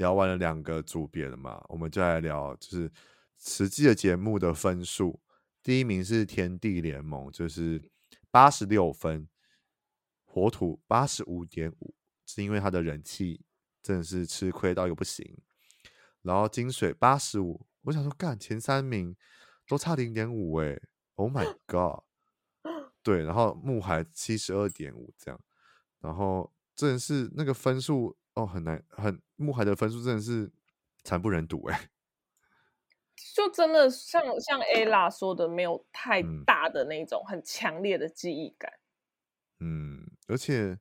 聊完了两个组别了嘛，我们就来聊就是实际的节目的分数。第一名是天地联盟，就是八十六分；火土八十五点五，是因为他的人气真的是吃亏到一个不行。然后金水八十五，我想说干前三名都差零点五哎，Oh my god！对，然后木海七十二点五这样，然后真的是那个分数。哦，很难，很木海的分数真的是惨不忍睹哎，就真的像像 Ella 说的，没有太大的那种很强烈的记忆感。嗯，而且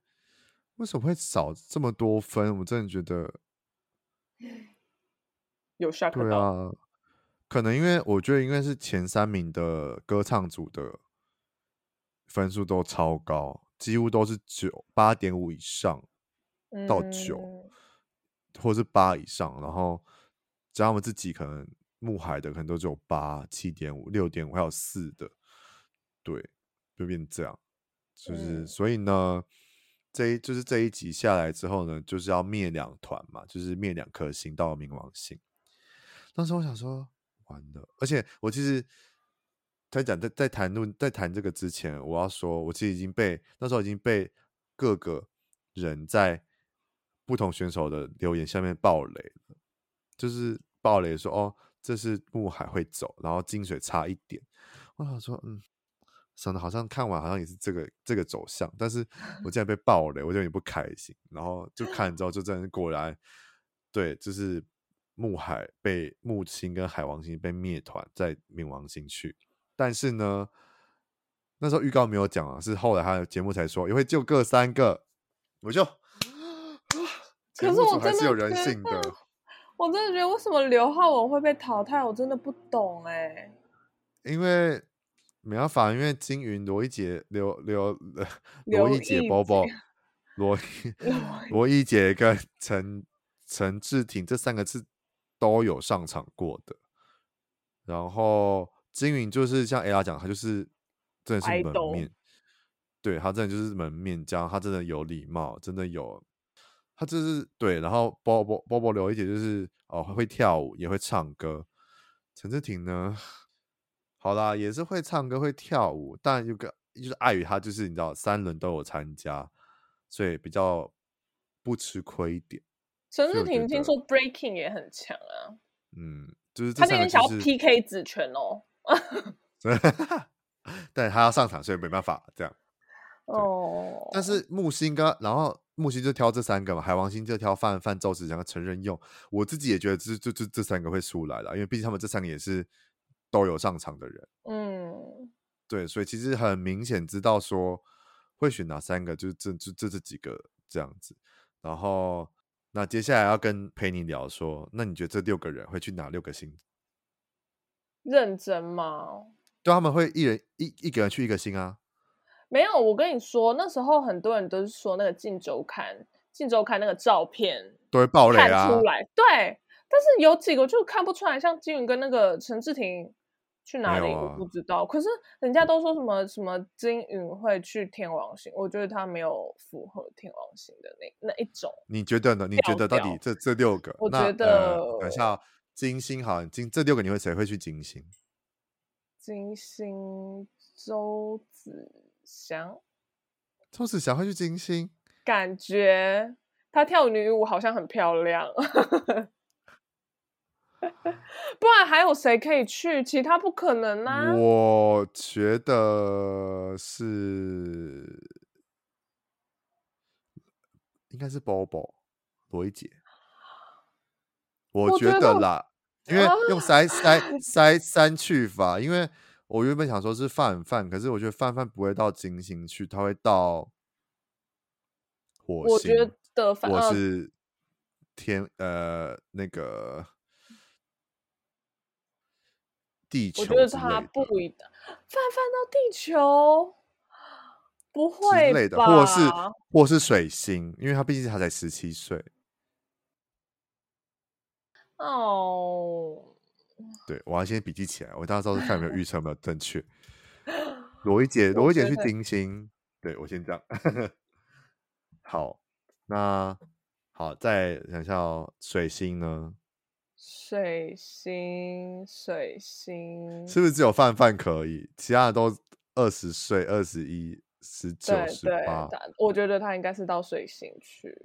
为什么会少这么多分？我真的觉得 有 shock 到。对啊，可能因为我觉得应该是前三名的歌唱组的分数都超高，几乎都是九八点五以上。到九、嗯，或是八以上，然后加我们自己可能木海的可能都只有八、七点五、六点五，还有四的，对，就变这样，就是、嗯、所以呢，这一就是这一集下来之后呢，就是要灭两团嘛，就是灭两颗星到冥王星。当时我想说完了，而且我其实在讲在在谈论在谈这个之前，我要说，我其实已经被那时候已经被各个人在。不同选手的留言下面爆雷，就是爆雷说哦，这是木海会走，然后金水差一点。我想说，嗯，想的好像看完好像也是这个这个走向，但是我竟然被爆雷，我就有点不开心。然后就看之后，就真的果然对，就是木海被木星跟海王星被灭团在冥王星去。但是呢，那时候预告没有讲啊，是后来他的节目才说，也会就各三个，我就。可是我真的还是有人性的，我真的觉得为什么刘浩文会被淘汰，我真的不懂哎、欸。因为没办法，因为金云、罗一杰、刘刘 罗一杰、包包、罗 罗一杰跟陈陈志廷这三个字都有上场过的。然后金云就是像 Ella 讲，他就是真的是门面，对他真的就是门面，加上他真的有礼貌，真的有。他就是对，然后波波波波刘一姐就是哦会跳舞，也会唱歌。陈志廷呢，好啦，也是会唱歌会跳舞，但有个就是碍于他就是你知道三轮都有参加，所以比较不吃亏一点。陈志廷听说 breaking 也很强啊，嗯，就是，是他那天想要 PK 子权哦，但他要上场，所以没办法这样。哦，但是木星跟然后。木星就挑这三个嘛，海王星就挑范范、宙子祥跟陈任用。我自己也觉得这这这这三个会出来了，因为毕竟他们这三个也是都有上场的人。嗯，对，所以其实很明显知道说会选哪三个，就是这这这这几个这样子。然后那接下来要跟陪你聊说，那你觉得这六个人会去哪六个星？认真吗？对，他们会一人一一个人去一个星啊。没有，我跟你说，那时候很多人都是说那个《镜周刊》《镜周刊》那个照片都会爆雷啊，看出来。对，但是有几个就看不出来，像金云跟那个陈志廷去哪里，我不知道。可是人家都说什么什么金云会去天王星，我觉得他没有符合天王星的那那一种。你觉得呢？你觉得到底这这六个？我觉得，呃、等一下金星好，金这六个你会谁会去金星？金星周子。想，周子祥会去金星，感觉她跳女舞好像很漂亮，不然还有谁可以去？其他不可能啊！我觉得是，应该是 Bobo 罗一姐，我觉得啦，因为用筛筛 筛删去法，因为。我原本想说是范范，可是我觉得范范不会到金星去，他会到火星。我觉得范我是天呃那个地球，我觉得他不一的泛泛到地球，不会的，或是或是水星，因为他毕竟他才十七岁。哦，对，我要先笔记起来，我到时候看有没有预测有没有正确。罗一姐，罗一姐去金星，对我先这样。好，那好，再想一下哦，水星呢？水星，水星，是不是只有范范可以？其他的都二十岁、二十一、十九、十八。我觉得他应该是到水星去。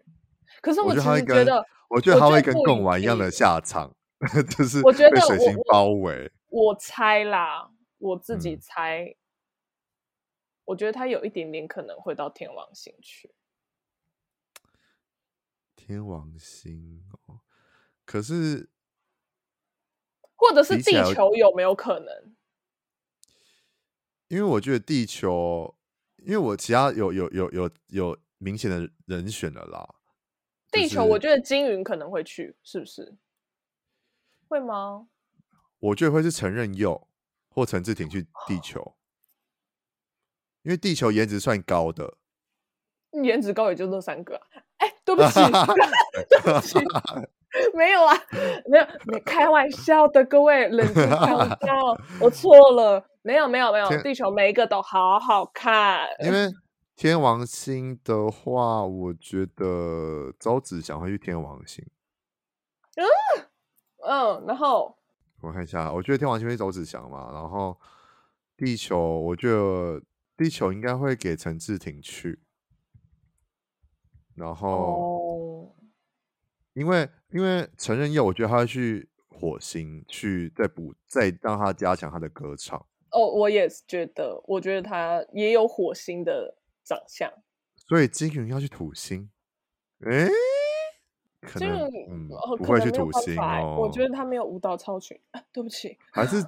可是我其实觉得，我觉得他会跟贡丸一样的下场，就是被水星包围。我猜啦，我自己猜，嗯、我觉得他有一点点可能会到天王星去。天王星哦，可是。或者是地球有没有可能？因为我觉得地球，因为我其他有有有有有明显的人选了啦。地球，我觉得金云可能会去，是不是？会吗？我觉得会是陈任佑或陈志廷去地球，因为地球颜值算高的，颜值高也就那三个。哎，对不起，对不起。没有啊，没有，你开玩笑的，各位冷静开玩笑，我错了，没有，没有，没有，地球每一个都好好看。因为天王星的话，我觉得周子祥会去天王星。嗯嗯，然后我看一下，我觉得天王星会周子祥嘛，然后地球，我觉得地球应该会给陈志廷去，然后。哦因为因为陈仁佑，我觉得他会去火星去再补，再让他加强他的歌唱。哦，我也是觉得，我觉得他也有火星的长相。所以金云要去土星，哎，可能嗯不会去土星哦。我觉得他没有舞蹈超群，啊，对不起，还是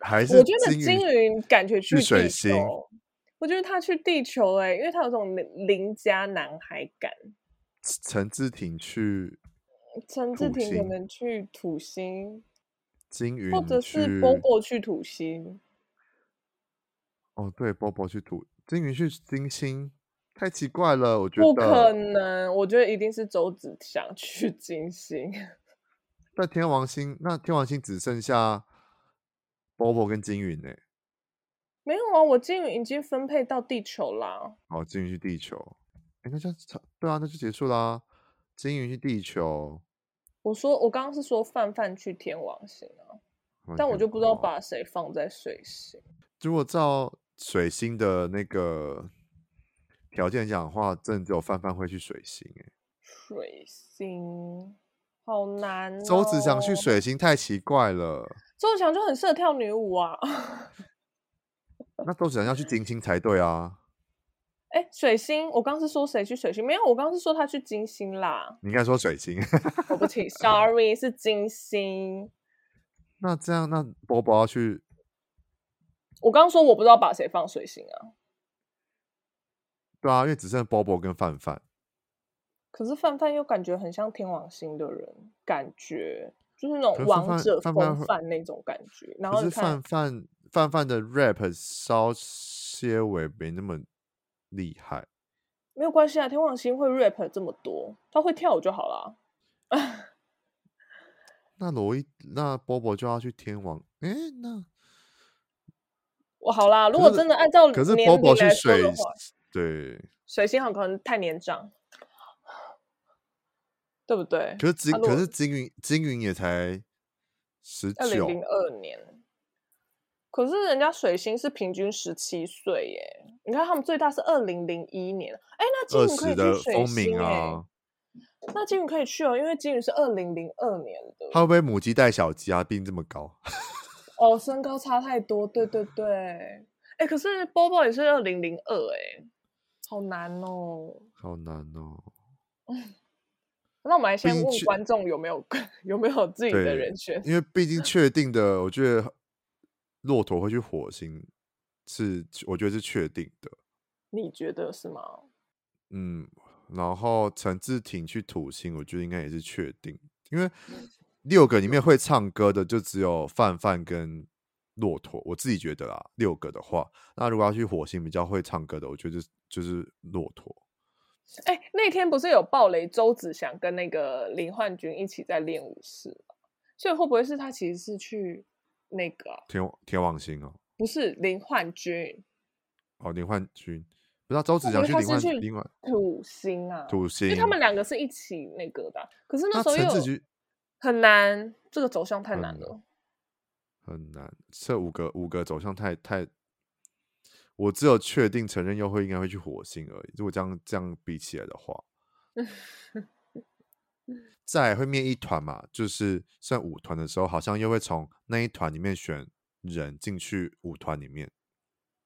还是我觉得金云感觉去水星，我觉得他去地球哎，因为他有这种邻家男孩感。陈志廷去，陈志廷可能去土星，金云或者是波波去土星。哦，对，波波去土，金云去金星，太奇怪了，我觉得不可能，我觉得一定是周子祥 去金星。那天王星，那天王星只剩下波波跟金云呢？没有啊，我金云已经分配到地球啦。哦，金云去地球。哎那就对啊，那就结束啦。金云去地球，我说我刚刚是说范范去天王星啊，但我就不知道把谁放在水星。如果照水星的那个条件讲的话，真的只有范范会去水星哎。水星好难哦。周子祥去水星太奇怪了。周子祥就很适合跳女舞啊。那周子祥要去金星才对啊。哎，水星，我刚是说谁去水星？没有，我刚是说他去金星啦。你应该说水星。对不起，Sorry，是金星。那这样，那波波要去？我刚刚说我不知道把谁放水星啊。对啊，因为只剩 Bobo 跟范范。可是范范又感觉很像天王星的人，感觉就是那种王者风范那种感觉。然后是范范范范的 rap 稍些微没那么。厉害，没有关系啊！天王星会 rap 这么多，他会跳舞就好了。那罗一，那波波就要去天王。哎，那我好啦。如果真的按照可是波波去水，对，水星好可能太年长，对不对？可是金，可是金云，金云也才十九，二零零二年。可是人家水星是平均十七岁耶，你看他们最大是二零零一年，哎，那金鱼可以去水星啊？那金鱼可以去哦，因为金鱼是二零零二年的。他会不会母鸡带小鸡啊？毕竟这么高。哦，身高差太多，对对对。哎，可是波波也是二零零二，哎，好难哦，好难哦。那我们来先问观众有没有 有没有自己的人选，因为毕竟 确定的，我觉得。骆驼会去火星，是我觉得是确定的。你觉得是吗？嗯，然后陈志廷去土星，我觉得应该也是确定，因为六个里面会唱歌的就只有范范跟骆驼，我自己觉得啊，六个的话，那如果要去火星比较会唱歌的，我觉得就是骆驼。哎、欸，那天不是有暴雷周子祥跟那个林焕君一起在练舞室吗？所以会不会是他其实是去那个、啊、天天王星哦？不是林焕君哦，林焕君不知道周子祥去林焕林焕土星啊？土星，因为他们两个是一起那个的，可是那时候又很难，这个走向太难了。很难，这五个五个走向太太，我只有确定承认又会应该会去火星而已。如果这样这样比起来的话，再会灭一团嘛，就是算五团的时候，好像又会从那一团里面选人进去五团里面。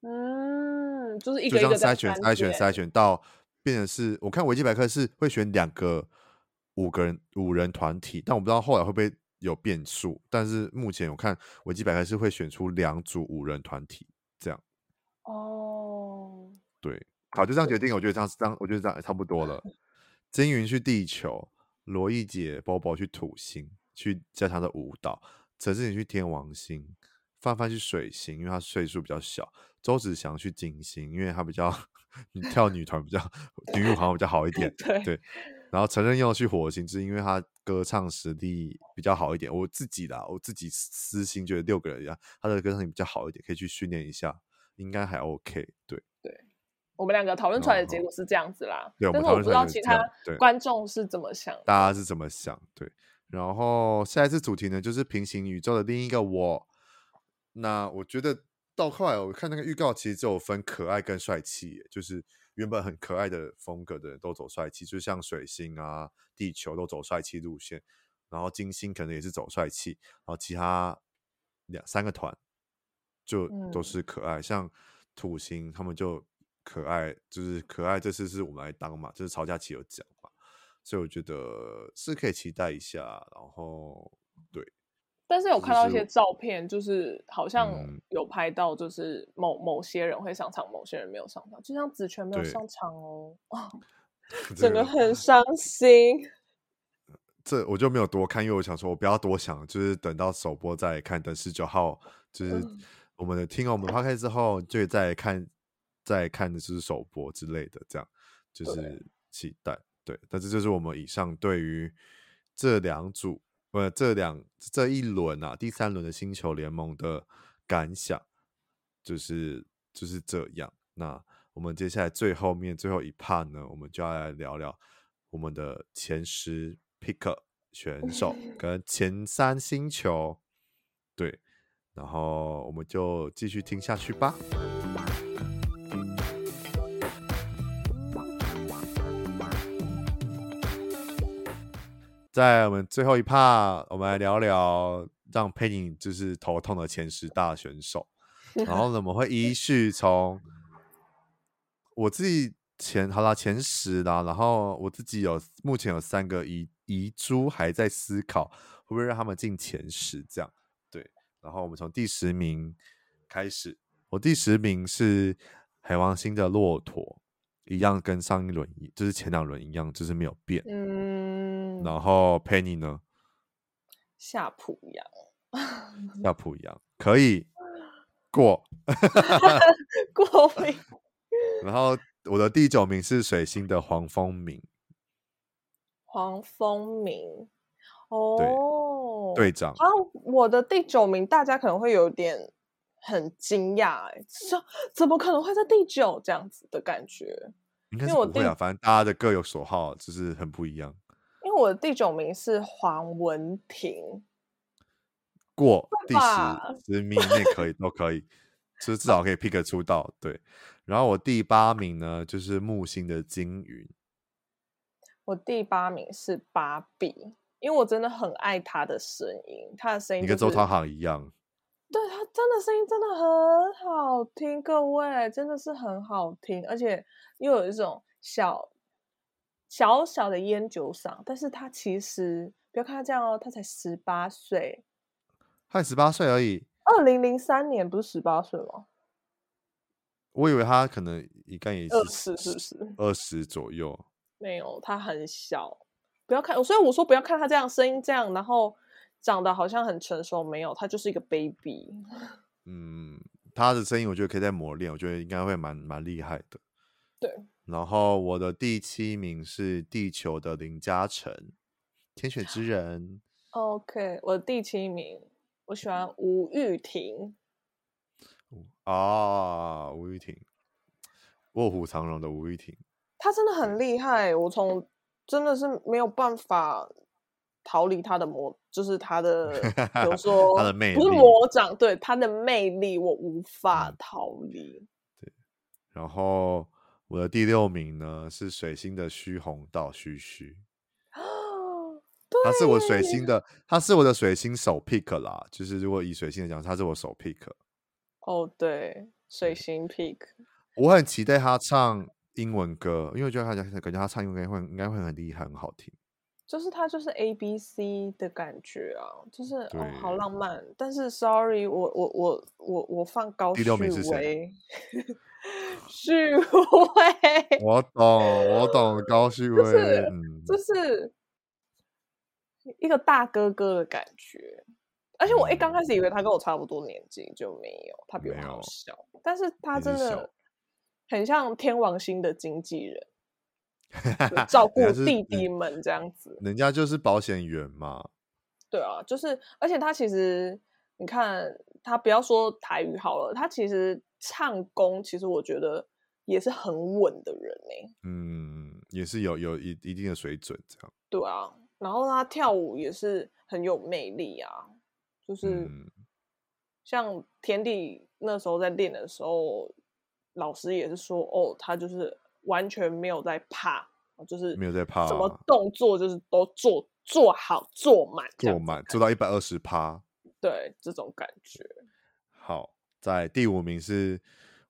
嗯，就是一个一个筛选筛选筛选到变成是，我看维基百科是会选两个五个人五人团体，但我不知道后来会不会。有变数，但是目前我看维基百科是会选出两组五人团体这样。哦，对，好，就这样决定。我觉得这样这样，我觉得这样差不多了。金云去地球，罗艺姐、波波去土星，去加他的舞蹈。陈志颖去天王星，范范去水星，因为他岁数比较小。周子祥去金星，因为他比较 跳女团比较女舞好像比较好一点。对。对然后承认要去火星，是因为他歌唱实力比较好一点。我自己啦，我自己私心觉得六个人一样，他的歌唱力比较好一点，可以去训练一下，应该还 OK。对，对，我们两个讨论出来的结果是这样子啦。对，但是我不知道其他观众是怎么想，大家是怎么想？对。然后下一次主题呢，就是平行宇宙的另一个我。那我觉得到后来我看那个预告，其实就有分可爱跟帅气，就是。原本很可爱的风格的人都走帅气，就像水星啊、地球都走帅气路线，然后金星可能也是走帅气，然后其他两三个团就都是可爱，嗯、像土星他们就可爱，就是可爱。这次是我们来当嘛，就是曹佳琪有讲嘛，所以我觉得是可以期待一下。然后对。但是有看到一些照片，就是好像有拍到，就是某某些人会上场，某些人没有上场，就像子权没有上场哦，整个很伤心。这我就没有多看，因为我想说，我不要多想，就是等到首播再看，等十九号就是我们的听了我们的 podcast 之后，就再看再看的就是首播之类的，这样就是期待。对，但是这就是我们以上对于这两组。呃，这两这一轮啊，第三轮的星球联盟的感想就是就是这样。那我们接下来最后面最后一 part 呢，我们就要来聊聊我们的前十 pick 选手跟前三星球。对，然后我们就继续听下去吧。在我们最后一趴，我们来聊聊让佩妮就是头痛的前十大选手。然后呢，我们会依序从我自己前好啦，前十啦，然后我自己有目前有三个遗遗珠还在思考，会不会让他们进前十这样？对。然后我们从第十名开始，我第十名是海王星的骆驼，一样跟上一轮一就是前两轮一样，就是没有变。嗯。然后 Penny 呢？夏普阳，夏普阳可以过，过名。然后我的第九名是水星的黄蜂鸣，黄蜂鸣哦，队长。啊，我的第九名大家可能会有点很惊讶，哎，这怎么可能会在第九这样子的感觉？应该是不会啊，反正大家的各有所好，就是很不一样。我的第九名是黄文婷，过第十十名那可以都可以，就是至少可以 pick 出道。对，然后我第八名呢就是木星的金云，我第八名是芭比，因为我真的很爱她的声音，她的声音、就是、你跟周汤豪一样，对，他真的声音真的很好听，各位真的是很好听，而且又有一种小。小小的烟酒嗓，但是他其实不要看他这样哦，他才十八岁，他才十八岁而已。二零零三年不是十八岁吗？我以为他可能应该也是二十，是不是？二十左右。没有，他很小。不要看，所以我说不要看他这样声音这样，然后长得好像很成熟，没有，他就是一个 baby。嗯，他的声音我觉得可以再磨练，我觉得应该会蛮蛮厉害的。对。然后我的第七名是《地球的林嘉诚》，天选之人。OK，我的第七名，我喜欢吴玉婷。啊，吴玉婷，卧虎藏龙的吴玉婷，她真的很厉害。我从真的是没有办法逃离她的魔，就是她的，比如 说她的魅力，不是魔掌，对她的魅力，我无法逃离。对，然后我的第六名呢是水星的虚红道虚虚。他是我水星的，他是我的水星首 pick 啦。就是如果以水星来讲，他是我首 pick。哦，对，水星 pick。我很期待他唱英文歌，因为我觉得他感觉他唱英文歌会应该会很厉害，很好听。就是他就是 A B C 的感觉啊，就是哦，好浪漫。但是 Sorry，我我我我我放高序威。序威，我懂，我懂高旭威，就是、嗯、就是。一个大哥哥的感觉，而且我一刚开始以为他跟我差不多年纪，就没有，他比我好小，但是他真的很像天王星的经纪人，照 顾弟弟们这样子。人家就是保险员嘛。对啊，就是，而且他其实，你看他不要说台语好了，他其实唱功，其实我觉得也是很稳的人呢。嗯，也是有有一一定的水准这样。对啊。然后他跳舞也是很有魅力啊，就是像田地那时候在练的时候，老师也是说，哦，他就是完全没有在怕，就是没有在怕，什么动作就是都做做好做满，做满做到一百二十趴，对，这种感觉。好，在第五名是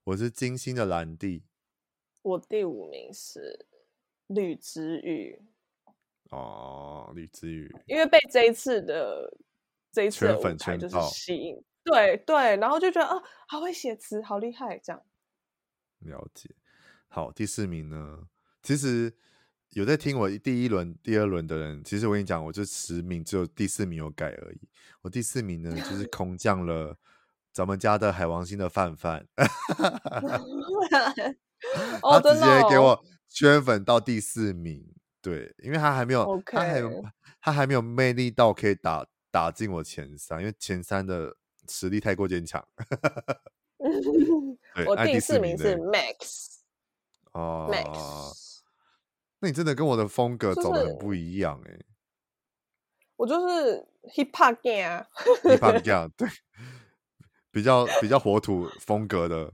我是金星的兰弟，我第五名是吕子宇。哦，吕子宇，因为被这一次的这一次的舞台就是吸引，对对，然后就觉得啊，好会写词，好厉害，这样。了解。好，第四名呢？其实有在听我第一轮、第二轮的人，其实我跟你讲，我这十名只有第四名有改而已。我第四名呢，就是 空降了咱们家的海王星的范范，他直接给我圈粉到第四名。对，因为他还没有.他还有，他还没有魅力到可以打打进我前三，因为前三的实力太过坚强。我第四名是 Max。哦，Max，那你真的跟我的风格走的很不一样哎、欸。我就是 Hip Hop Gang Hip Hop Gang 对，比较比较火土风格的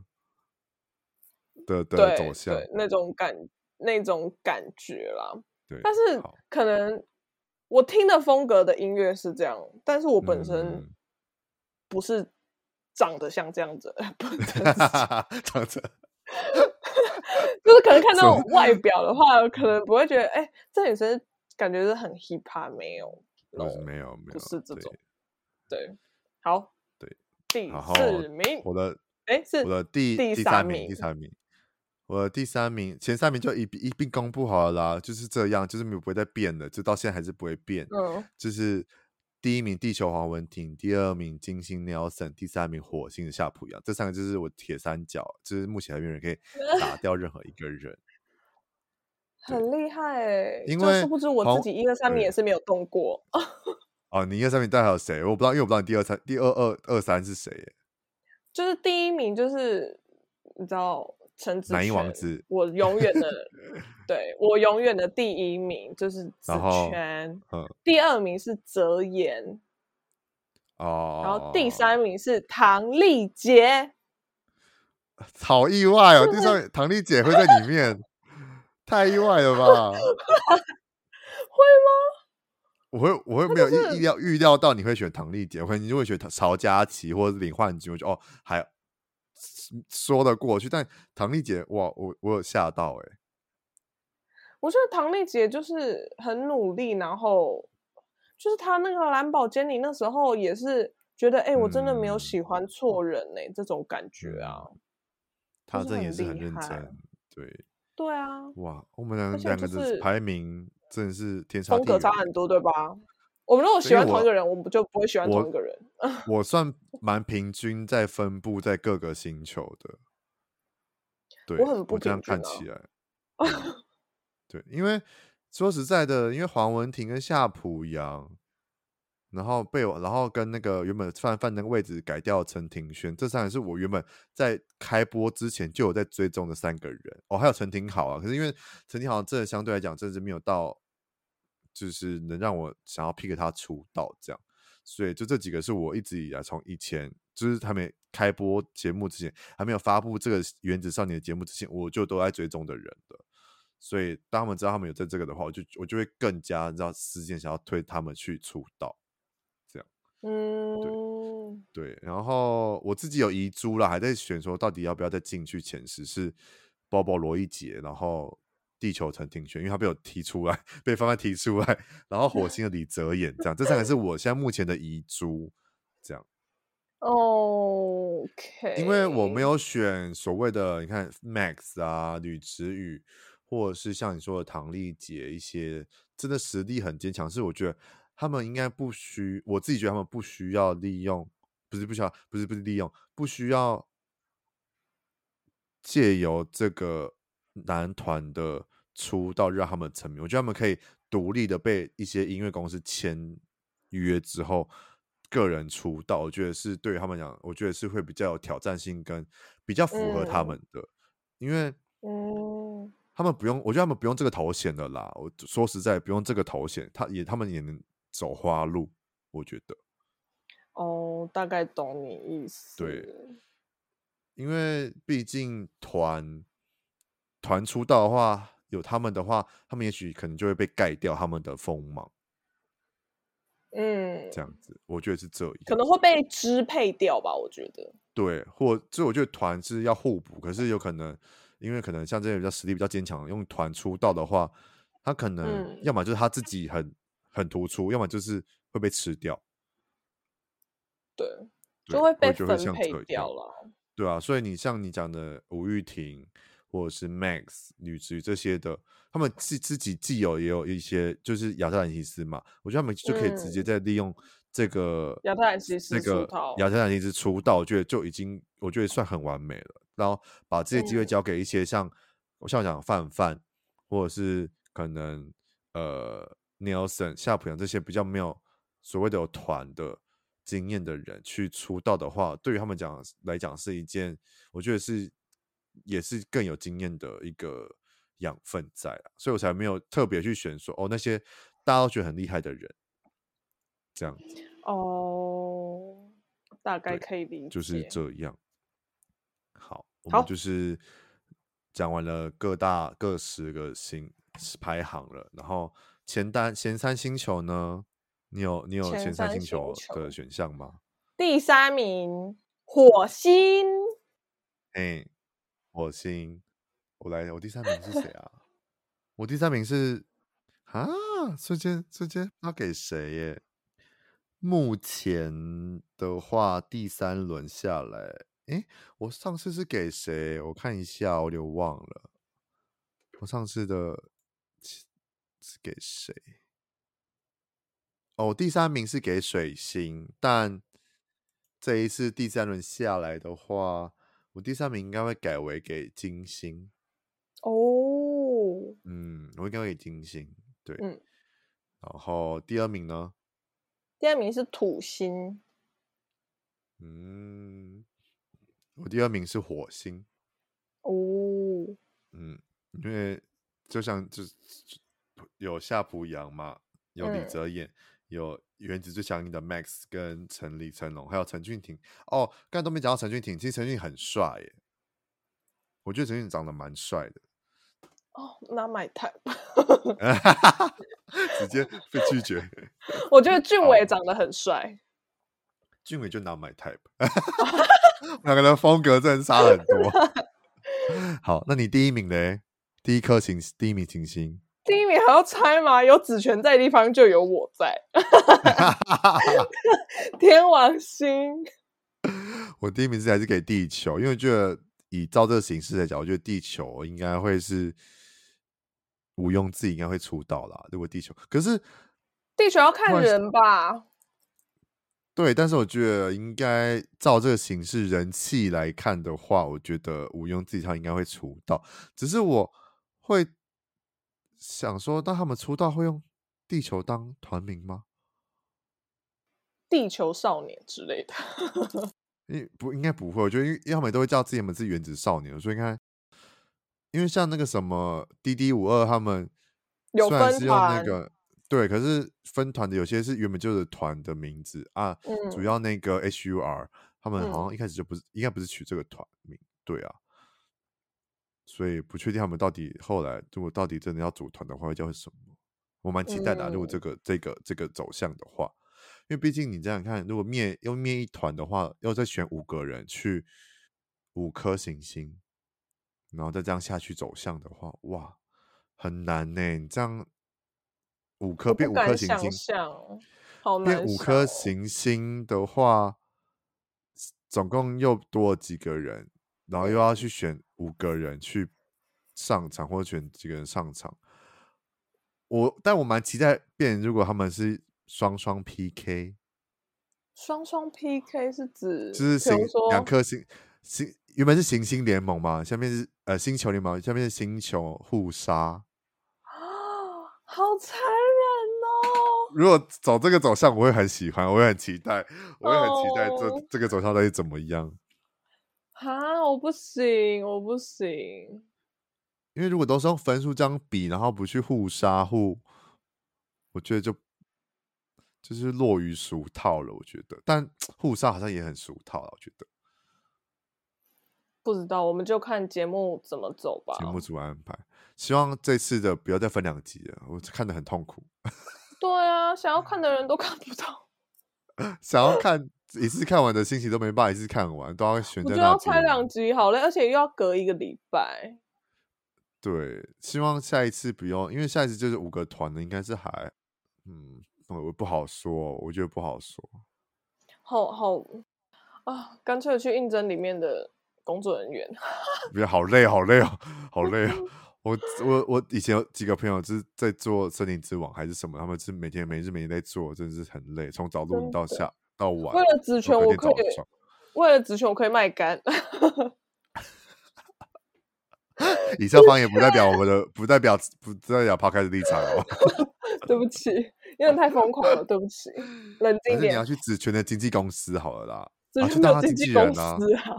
的的走向，那种感那种感觉啦。但是可能我听的风格的音乐是这样，但是我本身不是长得像这样子，不是 长着，就是可能看到外表的话，可能不会觉得，哎、欸，这女生感觉是很 hip hop，没有，没有，没有，不是这种，对，好，对，第四名，我的，哎、欸，是我的第第三名，第三名。我的第三名，前三名就一一并公布好了啦，就是这样，就是没有不会再变的，就到现在还是不会变。嗯，就是第一名地球黄文婷，第二名金星 Nelson，第三名火星的夏普阳，这三个就是我铁三角，就是目前还没有人可以打掉任何一个人，很厉害。因为殊不知我自己一二三名也是没有动过。哦，你一二三名，但还有谁？我不知道，因为我不知道你第二三、第二二二三是谁。就是第一名，就是你知道。陈子权，王子，我永远的，对我永远的第一名就是子权，嗯，第二名是泽言，哦，然后第三名是唐丽杰，好意外哦，第三名唐丽姐会在里面，太意外了吧？会吗？我会，我会没有意意料预料到你会选唐丽姐，我可能你就会选曹佳琪或者是林焕吉，我觉得哦还。说得过去，但唐丽姐，哇，我我有吓到哎、欸！我觉得唐丽姐就是很努力，然后就是她那个蓝宝坚尼那时候也是觉得，哎、欸，我真的没有喜欢错人哎、欸，嗯、这种感觉啊。她真也是很认真，对对啊，哇，我们两两个的排名真的是天差风格差很多，对吧？我们如果喜欢同一个人，我，我们就不会喜欢同一个人。我，我算蛮平均在分布在各个星球的。对，我很不平均啊，我这样看起来，嗯、对，因为说实在的，因为黄文婷跟夏普阳。然后被我，然后跟那个原本范范那个位置改掉陈庭轩，这三个是我原本在开播之前就有在追踪的三个人。哦，还有陈庭豪啊，可是因为陈庭豪这相对来讲，真的是没有到，就是能让我想要 pick 他出道这样，所以就这几个是我一直以来从以前就是还没开播节目之前，还没有发布这个原子少年的节目之前，我就都在追踪的人的。所以当他们知道他们有在这个的话，我就我就会更加知道时间想要推他们去出道。嗯，对对，然后我自己有遗珠了，还在选说到底要不要再进去前十，是包包罗一杰，然后地球陈庭轩，因为他被我提出来，被范范提出来，然后火星的李泽言，这样这三个是我现在目前的遗珠，这样。OK，因为我没有选所谓的，你看 Max 啊，吕子宇，或者是像你说的唐丽杰一些，真的实力很坚强，是我觉得。他们应该不需，我自己觉得他们不需要利用，不是不需要，不是不是利用，不需要借由这个男团的出道让他们成名。我觉得他们可以独立的被一些音乐公司签约之后，个人出道。我觉得是对于他们讲，我觉得是会比较有挑战性跟比较符合他们的，嗯、因为他们不用，我觉得他们不用这个头衔的啦。我说实在，不用这个头衔，他也他们也能。走花路，我觉得。哦，大概懂你意思。对，因为毕竟团团出道的话，有他们的话，他们也许可能就会被盖掉他们的锋芒。嗯，这样子，我觉得是这样，可能会被支配掉吧？我觉得。对，或所以我觉得团是要互补，可是有可能，因为可能像这些比较实力比较坚强，用团出道的话，他可能要么就是他自己很。很突出，要么就是会被吃掉，对，就会被分配掉了。对啊，所以你像你讲的吴玉婷或者是 Max、女子宇这些的，他们自自己既有也有一些，就是亚特兰提斯嘛，我觉得他们就可以直接在利用这个亚特兰提斯这个亚特兰提斯出道，我觉得就已经我觉得算很完美了。然后把这些机会交给一些像我像我讲范范，或者是可能呃。Nelson、夏普阳这些比较没有所谓的有团的经验的人去出道的话，对于他们讲来讲是一件，我觉得是也是更有经验的一个养分在啊，所以我才没有特别去选说哦那些大家都觉得很厉害的人，这样子哦，大概可以理解，就是这样。好，我们就是讲完了各大各十个星排行了，然后。前单前三星球呢？你有你有前三星球的选项吗？第三名火星。哎，火星，我来，我第三名是谁啊？我第三名是啊，瞬间瞬间要给谁耶？目前的话，第三轮下来，哎，我上次是给谁？我看一下，我有点忘了。我上次的。是给谁？哦，第三名是给水星，但这一次第三轮下来的话，我第三名应该会改为给金星。哦，嗯，我应该会给金星。对，嗯，然后第二名呢？第二名是土星。嗯，我第二名是火星。哦，嗯，因为就像就。有夏普阳嘛？有李泽言，嗯、有原子最强音的 Max 跟陈李成龙，还有陈俊廷。哦，刚才都没讲到陈俊廷，其实陈俊廷很帅耶。我觉得陈俊廷长得蛮帅的。哦，Not my type。直接被拒绝。我觉得俊伟长得很帅。俊伟就 Not my type。两个人风格真的差很多。好，那你第一名呢？第一颗星，第一名行星。第一名还要猜吗？有子权在的地方就有我在。天王星，我第一名是还是给地球，因为我觉得以照这个形式来讲，我觉得地球应该会是毋庸置疑，应该会出道啦。如果地球，可是地球要看人吧。对，但是我觉得应该照这个形式人气来看的话，我觉得吴庸自己他应该会出道。只是我会想说，那他们出道会用地球当团名吗？地球少年之类的？应不应该不会？我觉得因为他们都会叫自己们是原子少年，所以应该因为像那个什么 D D 五二他们虽然是用那个。对，可是分团的有些是原本就是团的名字啊，嗯、主要那个 HUR 他们好像一开始就不是，嗯、应该不是取这个团名，对啊，所以不确定他们到底后来如果到底真的要组团的话会叫什么，我蛮期待的、啊。如果这个、嗯、这个这个走向的话，因为毕竟你这样看，如果灭要灭一团的话，要再选五个人去五颗行星，然后再这样下去走向的话，哇，很难呢，你这样。五颗变五颗行星，变五颗行星的话，总共又多了几个人，然后又要去选五个人去上场，或者选几个人上场。我但我蛮期待变，如果他们是双双 PK，双双 PK 是指就是行两颗星星原本是行星联盟嘛，下面是呃星球联盟，下面是星球互杀啊。好残忍哦！如果走这个走向，我会很喜欢，我会很期待，我会很期待这、oh. 这个走向到底怎么样？啊，我不行，我不行。因为如果都是用分数这样比，然后不去互杀互，我觉得就就是落于俗套了。我觉得，但 互杀好像也很俗套了。我觉得，不知道，我们就看节目怎么走吧。节目组安排。希望这次的不要再分两集了，我看的很痛苦。对啊，想要看的人都看不到。想要看一次看完的心情都没办法一次看完，都要选在那。我就要拆两集好了，而且又要隔一个礼拜。对，希望下一次不用，因为下一次就是五个团的，应该是还，嗯，我不好说，我觉得不好说。好好啊，干脆去应征里面的工作人员。不要，好累，好累哦，好累哦。我我我以前有几个朋友是在做森林之王还是什么，他们是每天每日每天在做，真的是很累，从早录到下到晚。为了职权，我可以为了职权，我可以卖肝。以上方言不代表我们的，不代表不代表抛开的立场哦。对不起，因为太疯狂了，对不起，冷静点。你要去职权的经纪公司好了啦，职权没有经纪公司啊，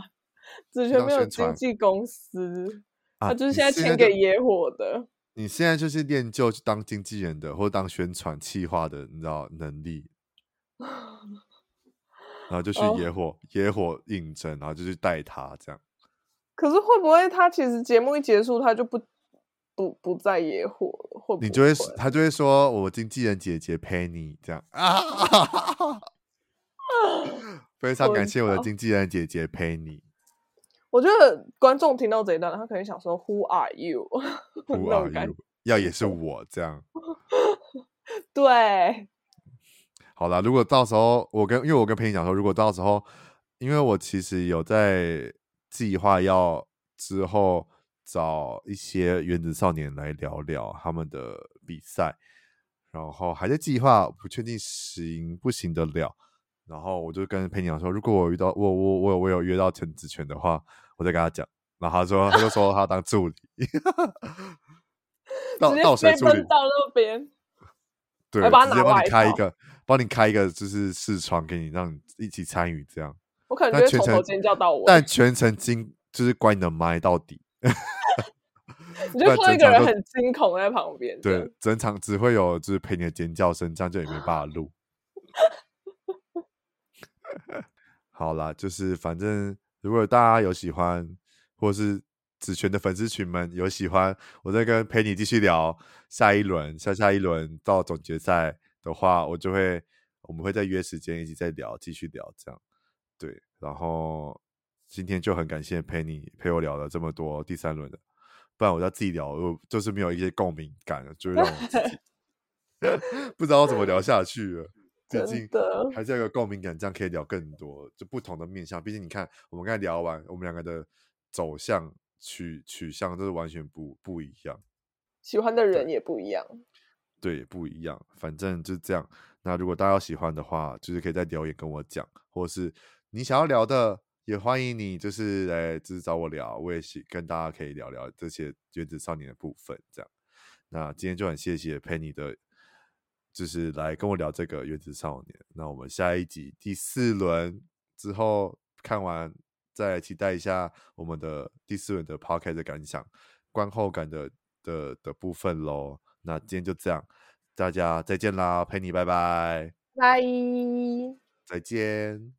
职权没有经纪公司。他就是现在签给野火的。你现在就是练就当经纪人的，或者当宣传企划的，你知道能力。然后就去野火，哦、野火应征，然后就去带他这样。可是会不会他其实节目一结束，他就不不不在野火了？会不会？你就会他就会说：“我经纪人姐姐陪你这样啊。”非常感谢我的经纪人姐姐陪你。我觉得观众听到这一段，他可能想说 “Who are you？” Who are you？要也是我这样。对。好了，如果到时候我跟，因为我跟佩妮讲说，如果到时候，因为我其实有在计划要之后找一些原子少年来聊聊他们的比赛，然后还在计划，不确定行不行得了。然后我就跟佩妮讲说，如果我遇到我我我有我有约到陈子权的话，我再跟他讲。然后他说他就说他当助理，到到谁助理到那边，对，直接帮你开一个，帮你开一个就是视窗给你，让你一起参与这样。我可能就从头尖叫到尾，但 全程惊就是关你的麦到底。你就放一个人很惊恐在旁边，对，整场只会有就是陪你的尖叫声，这样就也没办法录。好啦，就是反正如果大家有喜欢，或是子权的粉丝群们有喜欢，我再跟陪你继续聊下一轮，下下一轮到总决赛的话，我就会我们会再约时间一起再聊，继续聊这样。对，然后今天就很感谢陪你陪我聊了这么多第三轮的，不然我要自己聊，我就是没有一些共鸣感，就让我自己 不知道怎么聊下去了。毕竟还是要有共鸣感，这样可以聊更多，就不同的面向。毕竟你看，我们刚才聊完，我们两个的走向取取向都是完全不不一样，喜欢的人也不一样，对，对，不一样。反正就是这样。那如果大家喜欢的话，就是可以在留言跟我讲，或者是你想要聊的，也欢迎你就是来就是找我聊，我也是跟大家可以聊聊这些原子少年的部分。这样，那今天就很谢谢 Penny 的，就是来跟我聊这个原子少年。那我们下一集第四轮之后看完，再期待一下我们的第四轮的 Podcast 的感想、观后感的的的部分喽。那今天就这样。大家再见啦，陪你拜拜，拜，再见。